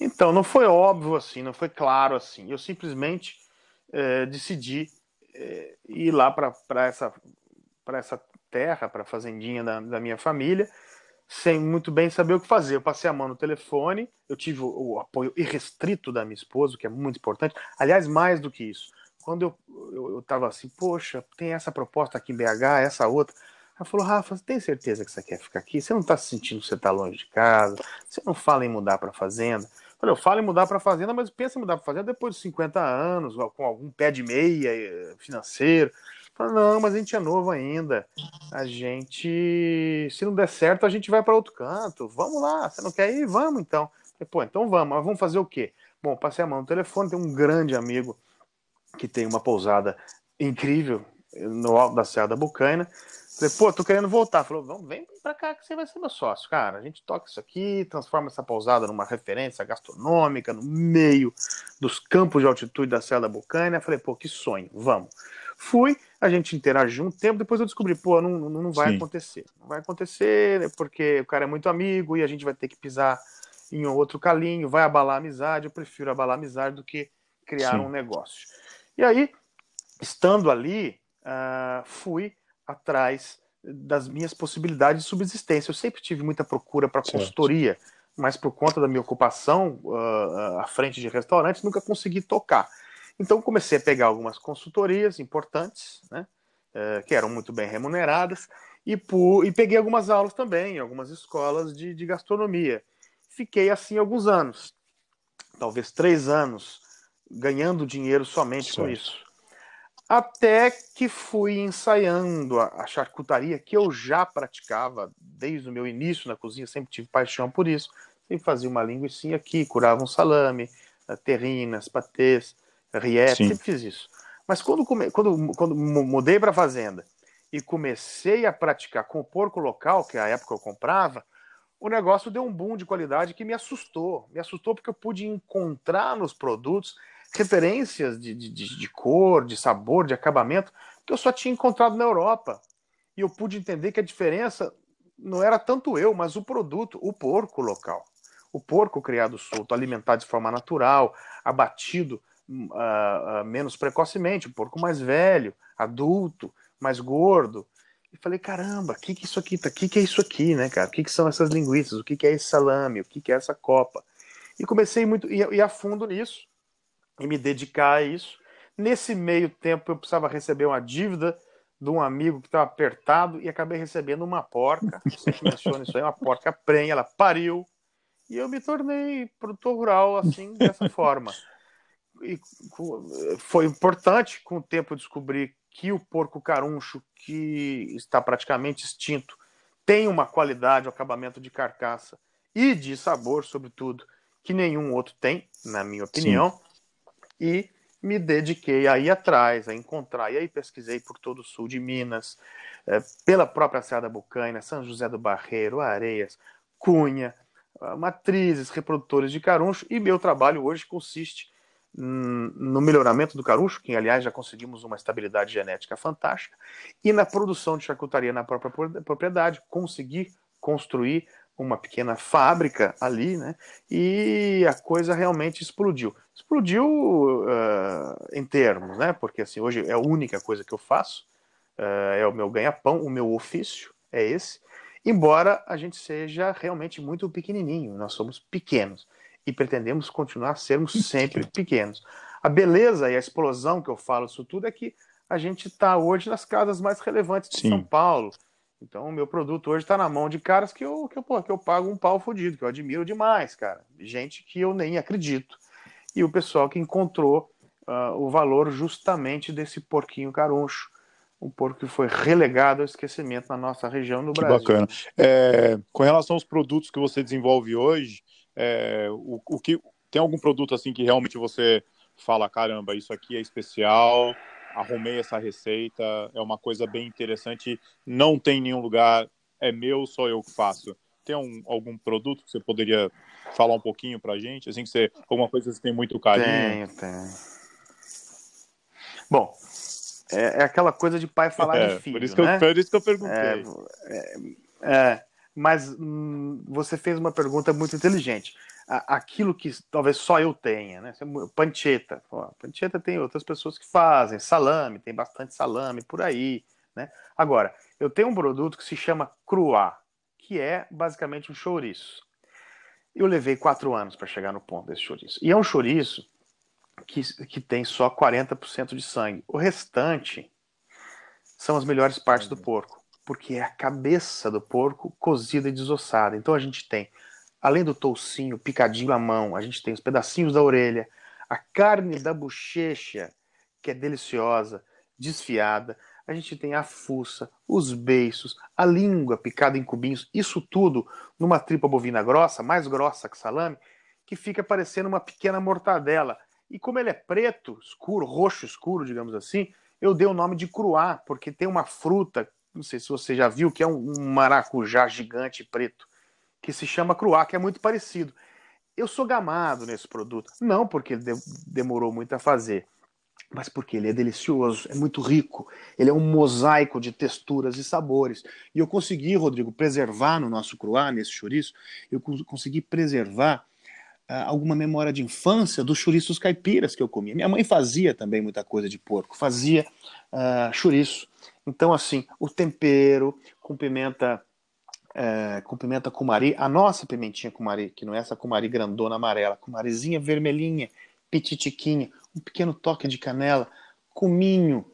Então, não foi óbvio assim, não foi claro assim. Eu simplesmente é, decidi é, ir lá para essa, essa terra, para a fazendinha da, da minha família, sem muito bem saber o que fazer. Eu passei a mão no telefone, eu tive o, o apoio irrestrito da minha esposa, que é muito importante. Aliás, mais do que isso, quando eu estava assim, poxa, tem essa proposta aqui em BH, essa outra. Ela falou, Rafa, você tem certeza que você quer ficar aqui? Você não está se sentindo que você está longe de casa? Você não fala em mudar para fazenda? Eu falei, eu falo em mudar para fazenda, mas pensa em mudar para fazenda depois de 50 anos, com algum pé de meia eh, financeiro. Fala, não, mas a gente é novo ainda. A gente, se não der certo, a gente vai para outro canto. Vamos lá, você não quer ir? Vamos então. Falei, Pô, então vamos, mas vamos fazer o quê? Bom, passei a mão no telefone, tem um grande amigo que tem uma pousada incrível no alto da Serra da Bucaina. Falei, pô, tô querendo voltar. Falou, vamos, vem pra cá que você vai ser meu sócio, cara. A gente toca isso aqui, transforma essa pousada numa referência gastronômica no meio dos campos de altitude da Serra da Bucaina. Falei, pô, que sonho, vamos. Fui, a gente interagiu um tempo, depois eu descobri, pô, não, não vai Sim. acontecer. Não vai acontecer porque o cara é muito amigo e a gente vai ter que pisar em outro calinho, vai abalar a amizade. Eu prefiro abalar a amizade do que criar Sim. um negócio. E aí, estando ali, uh, fui atrás das minhas possibilidades de subsistência. Eu sempre tive muita procura para consultoria, mas por conta da minha ocupação uh, à frente de restaurantes, nunca consegui tocar. Então comecei a pegar algumas consultorias importantes, né, uh, que eram muito bem remuneradas, e, por, e peguei algumas aulas também em algumas escolas de, de gastronomia. Fiquei assim alguns anos, talvez três anos, ganhando dinheiro somente certo. com isso. Até que fui ensaiando a, a, charcutaria que eu já praticava desde o meu início na cozinha, sempre tive paixão por isso. Sempre fazia uma linguiça aqui, curava um salame, eh, terrinas, patês, rietes, sempre fiz isso. Mas quando, come, quando, quando mudei para a fazenda e comecei a praticar com o porco local, que é a época eu comprava, o negócio deu um boom de qualidade que me assustou. Me assustou porque eu pude encontrar nos produtos referências de, de, de, cor, de sabor, de acabamento, que eu só tinha encontrado na Europa. E eu pude entender que a diferença não era tanto eu, mas o produto, o porco local. O porco criado solto, alimentado de forma natural, abatido uh, uh, menos precocemente, o porco mais velho, adulto, mais gordo. E falei, caramba, o que, que isso aqui tá? Que, que é isso aqui, né, cara? O que, que são essas linguiças? O que, que é esse salame? O que, que é essa copa? E comecei muito, e, e a fundo nisso e me dedicar a isso. Nesse meio tempo, eu precisava receber uma dívida de um amigo que estava apertado e acabei recebendo uma porca. Você menciona isso aí, uma porca prenha, ela pariu. E eu me tornei produtor rural assim, dessa forma. E foi importante, com o tempo, descobrir que o porco caruncho, que está praticamente extinto, tem uma qualidade, um acabamento de carcaça e de sabor, sobretudo, que nenhum outro tem, na minha opinião. Sim e me dediquei a ir atrás, a encontrar. E aí pesquisei por todo o sul de Minas, é, pela própria Serra da Bucaina, São José do Barreiro, Areias, Cunha, ah, matrizes, reprodutores de caruncho. E meu trabalho hoje consiste no melhoramento do caruncho, que aliás já conseguimos uma estabilidade genética fantástica, e na produção de charcutaria na própria propriedade, conseguir construir uma pequena fábrica ali, né? E a coisa realmente explodiu. Explodiu uh, em termos, né? Porque assim, hoje é a única coisa que eu faço, uh, é o meu ganha-pão, o meu ofício é esse. Embora a gente seja realmente muito pequenininho, nós somos pequenos e pretendemos continuar a sermos sempre pequenos. A beleza e a explosão que eu falo isso tudo é que a gente está hoje nas casas mais relevantes de Sim. São Paulo, então, o meu produto hoje está na mão de caras que eu, que, eu, pô, que eu pago um pau fodido, que eu admiro demais, cara. Gente que eu nem acredito. E o pessoal que encontrou uh, o valor justamente desse porquinho caruncho. Um porco que foi relegado ao esquecimento na nossa região no que Brasil. Bacana. É, com relação aos produtos que você desenvolve hoje, é, o, o que tem algum produto assim que realmente você fala, caramba, isso aqui é especial, arrumei essa receita, é uma coisa bem interessante, não tem nenhum lugar, é meu, só eu que faço. Tem um, algum produto que você poderia falar um pouquinho pra gente? Assim que você, alguma coisa que você tem muito carinho? Tenho, tenho. Bom, é, é aquela coisa de pai falar é, de filho, por isso, né? eu, por isso que eu perguntei. É, é, é mas hum, você fez uma pergunta muito inteligente aquilo que talvez só eu tenha, né? Pancheta, pancheta tem outras pessoas que fazem, salame, tem bastante salame por aí, né? Agora, eu tenho um produto que se chama Cruá, que é basicamente um chouriço. Eu levei quatro anos para chegar no ponto desse chouriço. E é um chouriço que, que tem só 40% de sangue. O restante são as melhores partes do porco, porque é a cabeça do porco cozida e desossada. Então a gente tem além do toucinho picadinho à mão, a gente tem os pedacinhos da orelha, a carne da bochecha, que é deliciosa, desfiada, a gente tem a fuça, os beiços, a língua picada em cubinhos, isso tudo numa tripa bovina grossa, mais grossa que salame, que fica parecendo uma pequena mortadela. E como ele é preto, escuro, roxo escuro, digamos assim, eu dei o nome de cruá, porque tem uma fruta, não sei se você já viu, que é um maracujá gigante preto que se chama Cruá, que é muito parecido. Eu sou gamado nesse produto. Não porque de demorou muito a fazer, mas porque ele é delicioso, é muito rico, ele é um mosaico de texturas e sabores. E eu consegui, Rodrigo, preservar no nosso cruá, nesse chouriço, eu consegui preservar uh, alguma memória de infância dos chouriços caipiras que eu comia. Minha mãe fazia também muita coisa de porco, fazia uh, chouriço. Então, assim, o tempero com pimenta, uh, com pimenta cumari, a nossa pimentinha cumari, que não é essa cumari grandona amarela, cumarizinha vermelhinha, pititiquinha, um pequeno toque de canela, cominho,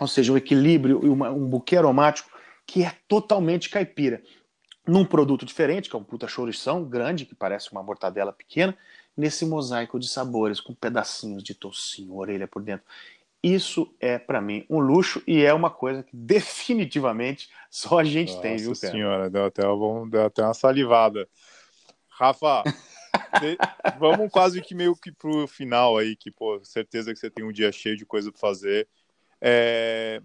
ou seja, um equilíbrio e um buquê aromático que é totalmente caipira. Num produto diferente, que é um puta chourição grande, que parece uma mortadela pequena, nesse mosaico de sabores, com pedacinhos de tocinho, orelha por dentro. Isso é, para mim, um luxo e é uma coisa que definitivamente só a gente Nossa tem, viu, Nossa senhora, deu até, deu até uma salivada. Rafa, Vamos quase que meio que pro final aí, que, pô, certeza que você tem um dia cheio de coisa para fazer. É...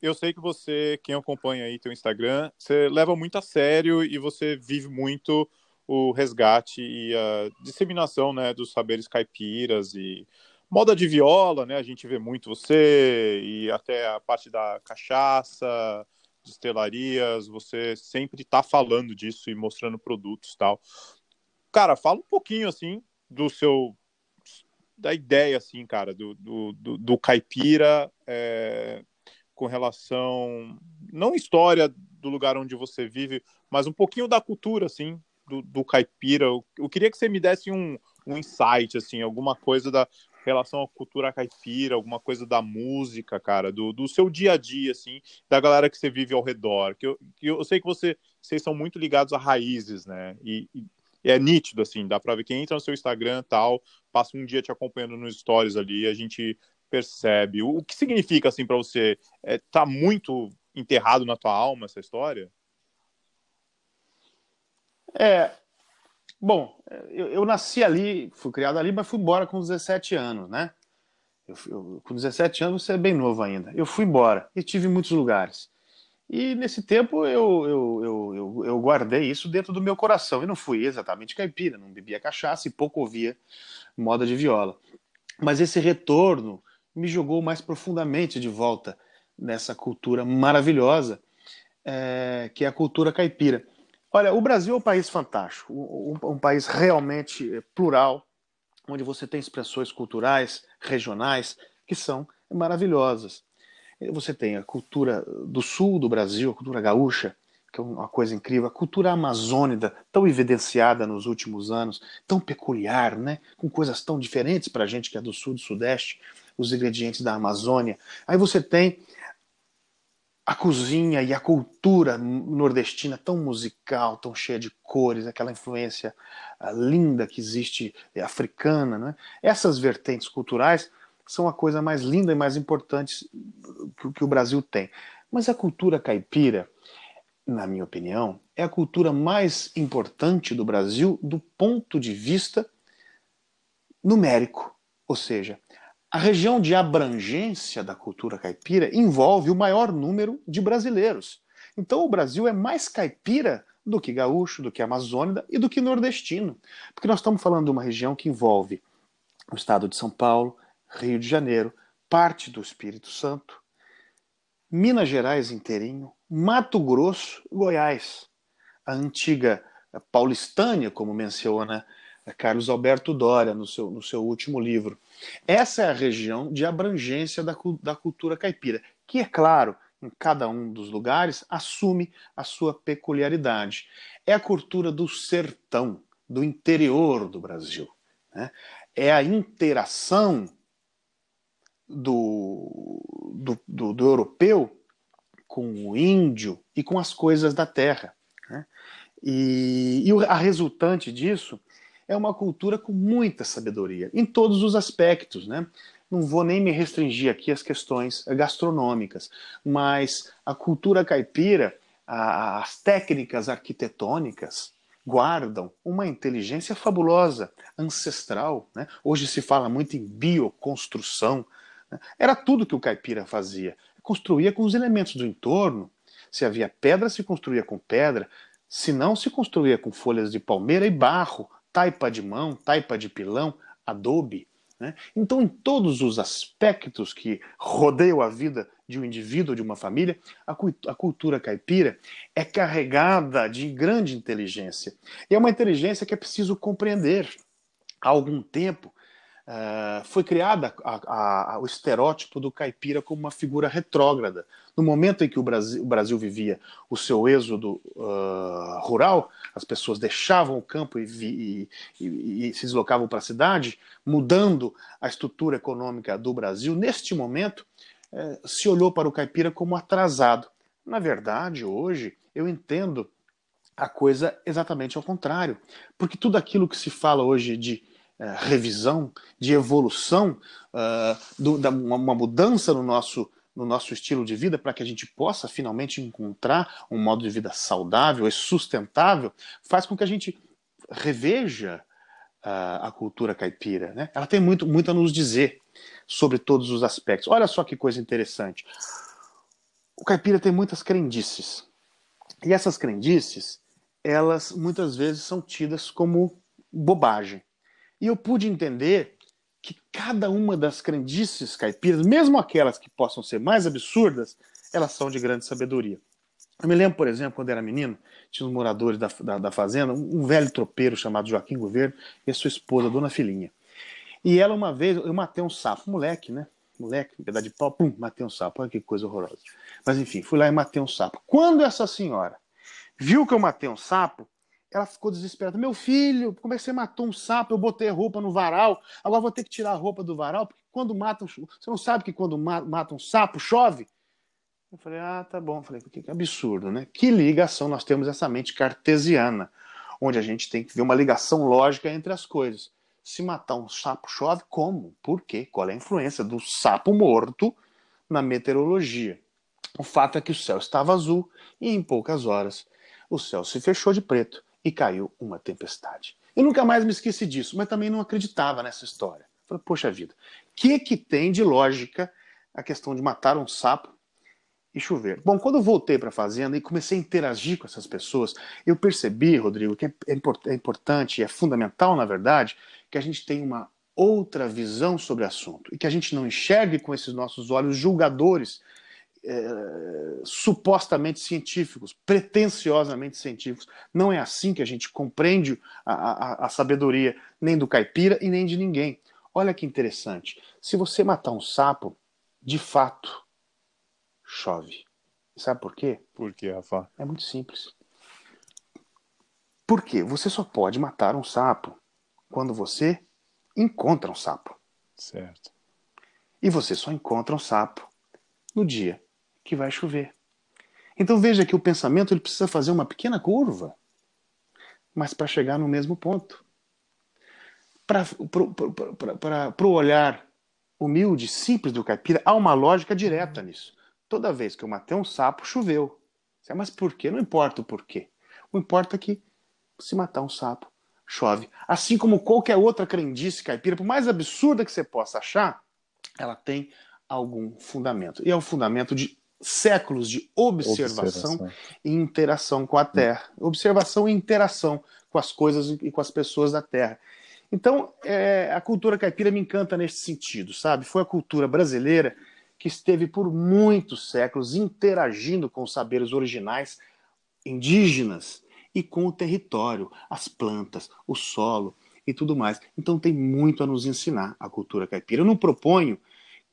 Eu sei que você, quem acompanha aí teu Instagram, você leva muito a sério e você vive muito o resgate e a disseminação, né, dos saberes caipiras e moda de viola, né? A gente vê muito você e até a parte da cachaça, destelarias, você sempre está falando disso e mostrando produtos tal. Cara, fala um pouquinho, assim, do seu. da ideia, assim, cara, do, do, do, do caipira é, com relação. não história do lugar onde você vive, mas um pouquinho da cultura, assim, do, do caipira. Eu, eu queria que você me desse um, um insight, assim, alguma coisa da relação à cultura caipira, alguma coisa da música, cara, do, do seu dia a dia, assim, da galera que você vive ao redor. Que eu, que eu sei que você, vocês são muito ligados a raízes, né? E, e é nítido, assim, dá pra ver quem entra no seu Instagram tal, passa um dia te acompanhando nos stories ali, a gente percebe. O, o que significa, assim, para você? É, tá muito enterrado na tua alma essa história? É. Bom, eu, eu nasci ali, fui criado ali, mas fui embora com 17 anos, né? Eu, eu, com 17 anos você é bem novo ainda. Eu fui embora e tive muitos lugares. E nesse tempo eu, eu, eu, eu, guardei isso dentro do meu coração. E não fui exatamente caipira, não bebia cachaça e pouco ouvia moda de viola. Mas esse retorno me jogou mais profundamente de volta nessa cultura maravilhosa é, que é a cultura caipira. Olha, o Brasil é um país fantástico, um, um, país realmente plural, onde você tem expressões culturais, regionais, que são maravilhosas. Você tem a cultura do sul do Brasil, a cultura gaúcha, que é uma coisa incrível, a cultura amazônica, tão evidenciada nos últimos anos, tão peculiar, né? com coisas tão diferentes para a gente que é do sul e do sudeste, os ingredientes da Amazônia. Aí você tem a cozinha e a cultura nordestina tão musical, tão cheia de cores, aquela influência ah, linda que existe é, africana. Né? Essas vertentes culturais são a coisa mais linda e mais importante que, que o Brasil tem. Mas a cultura caipira, na minha opinião, é a cultura mais importante do Brasil do ponto de vista numérico. Ou seja, a região de abrangência da cultura caipira envolve o maior número de brasileiros. Então o Brasil é mais caipira do que gaúcho, do que amazônida e do que nordestino. Porque nós estamos falando de uma região que envolve o estado de São Paulo, Rio de Janeiro, parte do Espírito Santo, Minas Gerais inteirinho, Mato Grosso, Goiás, a antiga Paulistânia, como menciona Carlos Alberto Doria no seu, no seu último livro. Essa é a região de abrangência da, da cultura caipira, que, é claro, em cada um dos lugares assume a sua peculiaridade. É a cultura do sertão, do interior do Brasil. Né? É a interação do, do, do, do europeu com o índio e com as coisas da terra. Né? E, e a resultante disso é uma cultura com muita sabedoria, em todos os aspectos. Né? Não vou nem me restringir aqui às questões gastronômicas, mas a cultura caipira, a, as técnicas arquitetônicas, guardam uma inteligência fabulosa, ancestral. Né? Hoje se fala muito em bioconstrução, era tudo que o caipira fazia. Construía com os elementos do entorno. Se havia pedra, se construía com pedra. Se não, se construía com folhas de palmeira e barro, taipa de mão, taipa de pilão, adobe. Né? Então, em todos os aspectos que rodeiam a vida de um indivíduo, de uma família, a, a cultura caipira é carregada de grande inteligência. E é uma inteligência que é preciso compreender. Há algum tempo, Uh, foi criada a, a, o estereótipo do caipira como uma figura retrógrada. No momento em que o Brasil, o Brasil vivia o seu êxodo uh, rural, as pessoas deixavam o campo e, vi, e, e, e se deslocavam para a cidade, mudando a estrutura econômica do Brasil. Neste momento, uh, se olhou para o caipira como atrasado. Na verdade, hoje, eu entendo a coisa exatamente ao contrário, porque tudo aquilo que se fala hoje de é, revisão, de evolução, uh, do, da, uma, mudança no nosso, no nosso estilo de vida para que a gente possa finalmente encontrar um modo de vida saudável e sustentável, faz com que a gente reveja uh, a cultura caipira. Né? Ela tem muito, muito a nos dizer sobre todos os aspectos. Olha só que coisa interessante. O caipira tem muitas crendices. E essas crendices, elas muitas vezes são tidas como bobagem. E eu pude entender que cada uma das crendices caipiras, mesmo aquelas que possam ser mais absurdas, elas são de grande sabedoria. Eu me lembro, por exemplo, quando era menino, tinha uns moradores da, da, da fazenda, um, velho tropeiro chamado Joaquim Governo e a sua esposa, Dona Filhinha. E ela, uma vez, eu matei um sapo, moleque, né? Moleque, um pedaço de pau, pum, matei um sapo. Olha que coisa horrorosa. Mas enfim, fui lá e matei um sapo. Quando essa senhora viu que eu matei um sapo, ela ficou desesperada. Meu filho, como é que você matou um sapo? Eu botei roupa no varal, agora vou ter que tirar a roupa do varal, porque quando matam. Você não sabe que quando matam um sapo chove? Eu falei, ah, tá bom. Eu falei, que absurdo, né? Que ligação nós temos essa mente cartesiana, onde a gente tem que ver uma ligação lógica entre as coisas. Se matar um sapo chove, como? Por quê? Qual é a influência do sapo morto na meteorologia? O fato é que o céu estava azul e em poucas horas o céu se fechou de preto e caiu uma tempestade. Eu nunca mais me esqueci disso, mas também não acreditava nessa história. Falei, poxa vida, o que, que tem de lógica a questão de matar um sapo e chover? Bom, quando eu voltei para a fazenda e comecei a interagir com essas pessoas, eu percebi, Rodrigo, que é, é, é importante é fundamental, na verdade, que a gente tenha uma outra visão sobre o assunto e que a gente não enxergue com esses nossos olhos julgadores é, supostamente científicos, pretensiosamente científicos. Não é assim que a gente compreende a, a, a, sabedoria nem do caipira e nem de ninguém. Olha que interessante. Se você matar um sapo, de fato, chove. Sabe por quê? Por quê, Rafa? É muito simples. Porque você só pode matar um sapo quando você encontra um sapo. Certo. E você só encontra um sapo no dia que vai chover. Então veja que o pensamento ele precisa fazer uma pequena curva, mas para chegar no mesmo ponto. Para o olhar humilde, simples do caipira, há uma lógica direta nisso. Toda vez que eu matei um sapo, choveu. Mas por quê? Não importa o porquê. O importa é que se matar um sapo, chove. Assim como qualquer outra crendice caipira, por mais absurda que você possa achar, ela tem algum fundamento. E é o fundamento de séculos de observação, observação, e interação com a Terra. Observação e interação com as coisas e com as pessoas da Terra. Então, é, a cultura caipira me encanta nesse sentido, sabe? Foi a cultura brasileira que esteve por muitos séculos interagindo com os saberes originais indígenas e com o território, as plantas, o solo e tudo mais. Então, tem muito a nos ensinar a cultura caipira. Eu não proponho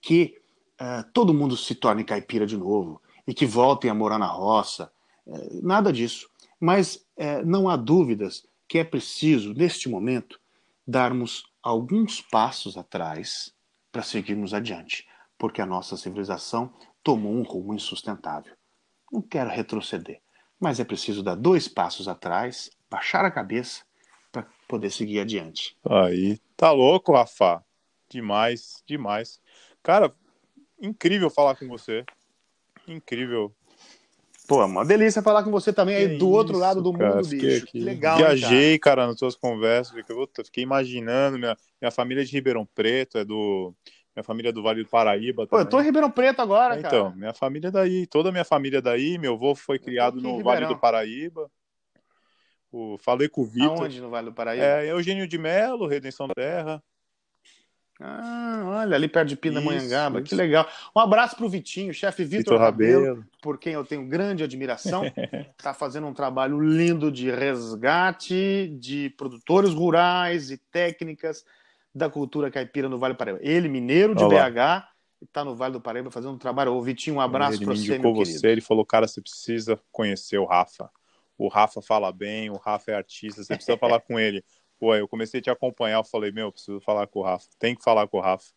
que uh, todo mundo se torne caipira de novo e que voltem a morar na roça. Uh, nada disso. Mas uh, não há dúvidas que é preciso, neste momento, darmos alguns passos atrás para seguirmos adiante, porque a nossa civilização tomou um rumo insustentável. Não quero retroceder, mas é preciso dar dois passos atrás, baixar a cabeça para poder seguir adiante. Aí, tá louco, Rafa? Demais, demais. Cara, incrível falar com você. Incrível. Pô, é uma delícia falar com você também aí do isso, outro lado do cara, mundo, bicho. Que legal. Viajei, cara. cara, nas suas conversas. Fiquei imaginando. Minha, minha família é de Ribeirão Preto, é do. Minha família é do Vale do Paraíba. Pô, eu tô em Ribeirão Preto agora, então, cara. Então, minha família é daí. Toda a minha família é daí. Meu avô foi criado no Vale do Paraíba. O, falei com o Vitor. Aonde no Vale do Paraíba? É, Eugênio de Melo, Redenção da Terra. Ah, olha, ali perto de Pindamonhangaba, que legal. Um abraço para o Vitinho, chefe Vitor Rabelo, Rabelo, por quem eu tenho grande admiração. Está fazendo um trabalho lindo de resgate de produtores rurais e técnicas da cultura caipira no Vale do Paraíba. Ele, mineiro de Olá. BH, está no Vale do Paraíba fazendo um trabalho. Ô, Vitinho, um abraço para você, meu você, Ele falou, cara, você precisa conhecer o Rafa. O Rafa fala bem, o Rafa é artista, você precisa falar com ele. Pô, eu comecei a te acompanhar, eu falei, meu, preciso falar com o Rafa, tem que falar com o Rafa.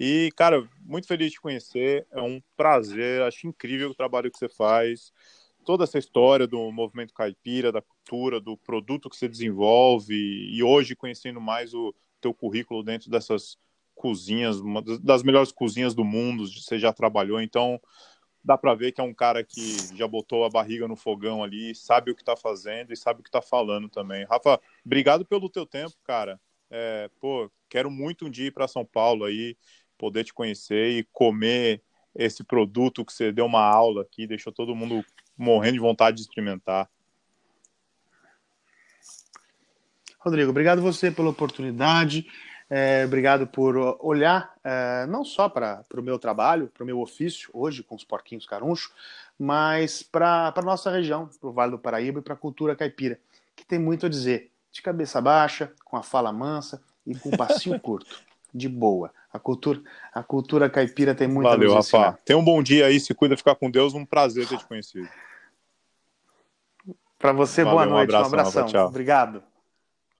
E, cara, muito feliz de te conhecer, é um prazer, acho incrível o trabalho que você faz, toda essa história do movimento caipira, da cultura, do produto que você desenvolve, e hoje conhecendo mais o teu currículo dentro dessas cozinhas, uma das melhores cozinhas do mundo, você já trabalhou, então dá para ver que é um cara que já botou a barriga no fogão ali, sabe o que está fazendo e sabe o que está falando também. Rafa, obrigado pelo teu tempo, cara. É, pô, quero muito um dia ir para São Paulo aí, poder te conhecer e comer esse produto que você deu uma aula aqui, deixou todo mundo morrendo de vontade de experimentar. Rodrigo, obrigado você pela oportunidade. É, obrigado por olhar é, não só para o meu trabalho, para o meu ofício hoje com os porquinhos caruncho, mas para a nossa região, para o Vale do Paraíba e para a cultura caipira, que tem muito a dizer. De cabeça baixa, com a fala mansa e com um passinho curto, de boa. A cultura, a cultura caipira tem muito Valeu, a dizer. Valeu, Rafa. Tenha um bom dia aí, se cuida, ficar com Deus. Um prazer ter te conhecido. Para você, Valeu, boa noite, um, abração. Um abração. Rafa, Obrigado.